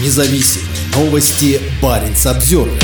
Независимые новости. Барин обзервер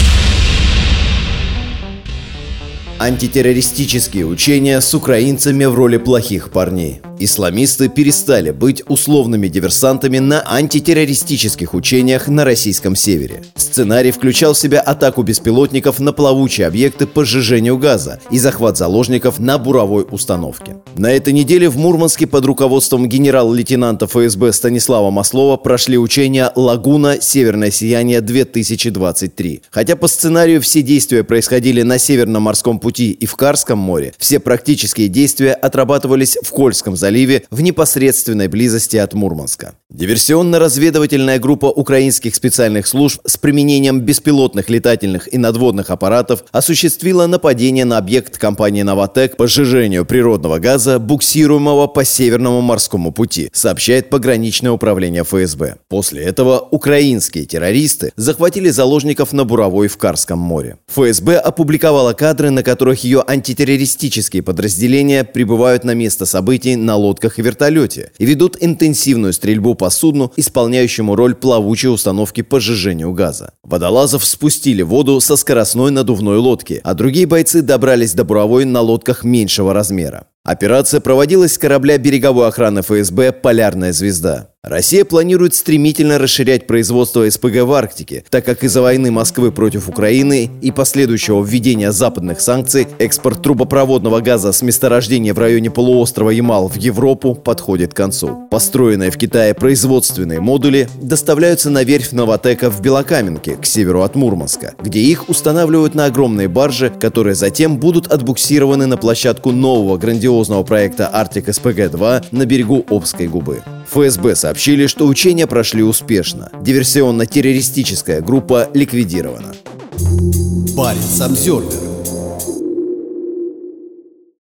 Антитеррористические учения с украинцами в роли плохих парней. Исламисты перестали быть условными диверсантами на антитеррористических учениях на российском севере. Сценарий включал в себя атаку беспилотников на плавучие объекты по сжижению газа и захват заложников на буровой установке. На этой неделе в Мурманске под руководством генерал-лейтенанта ФСБ Станислава Маслова прошли учения «Лагуна. Северное сияние-2023». Хотя по сценарию все действия происходили на Северном морском пути и в Карском море, все практические действия отрабатывались в Кольском заливе в непосредственной близости от Мурманска. Диверсионно-разведывательная группа украинских специальных служб с применением беспилотных летательных и надводных аппаратов осуществила нападение на объект компании «Новотек» по сжижению природного газа, буксируемого по Северному морскому пути, сообщает пограничное управление ФСБ. После этого украинские террористы захватили заложников на Буровой в Карском море. ФСБ опубликовала кадры, на которых ее антитеррористические подразделения прибывают на место событий на на лодках и вертолете и ведут интенсивную стрельбу по судну, исполняющему роль плавучей установки по сжижению газа. Водолазов спустили в воду со скоростной надувной лодки, а другие бойцы добрались до буровой на лодках меньшего размера. Операция проводилась с корабля береговой охраны ФСБ «Полярная звезда». Россия планирует стремительно расширять производство СПГ в Арктике, так как из-за войны Москвы против Украины и последующего введения западных санкций экспорт трубопроводного газа с месторождения в районе полуострова Ямал в Европу подходит к концу. Построенные в Китае производственные модули доставляются на верфь Новотека в Белокаменке, к северу от Мурманска, где их устанавливают на огромные баржи, которые затем будут отбуксированы на площадку нового грандиозного проекта «Арктик СПГ-2» на берегу Обской губы. ФСБ сообщили, что учения прошли успешно. Диверсионно-террористическая группа ликвидирована. Парень Самсервер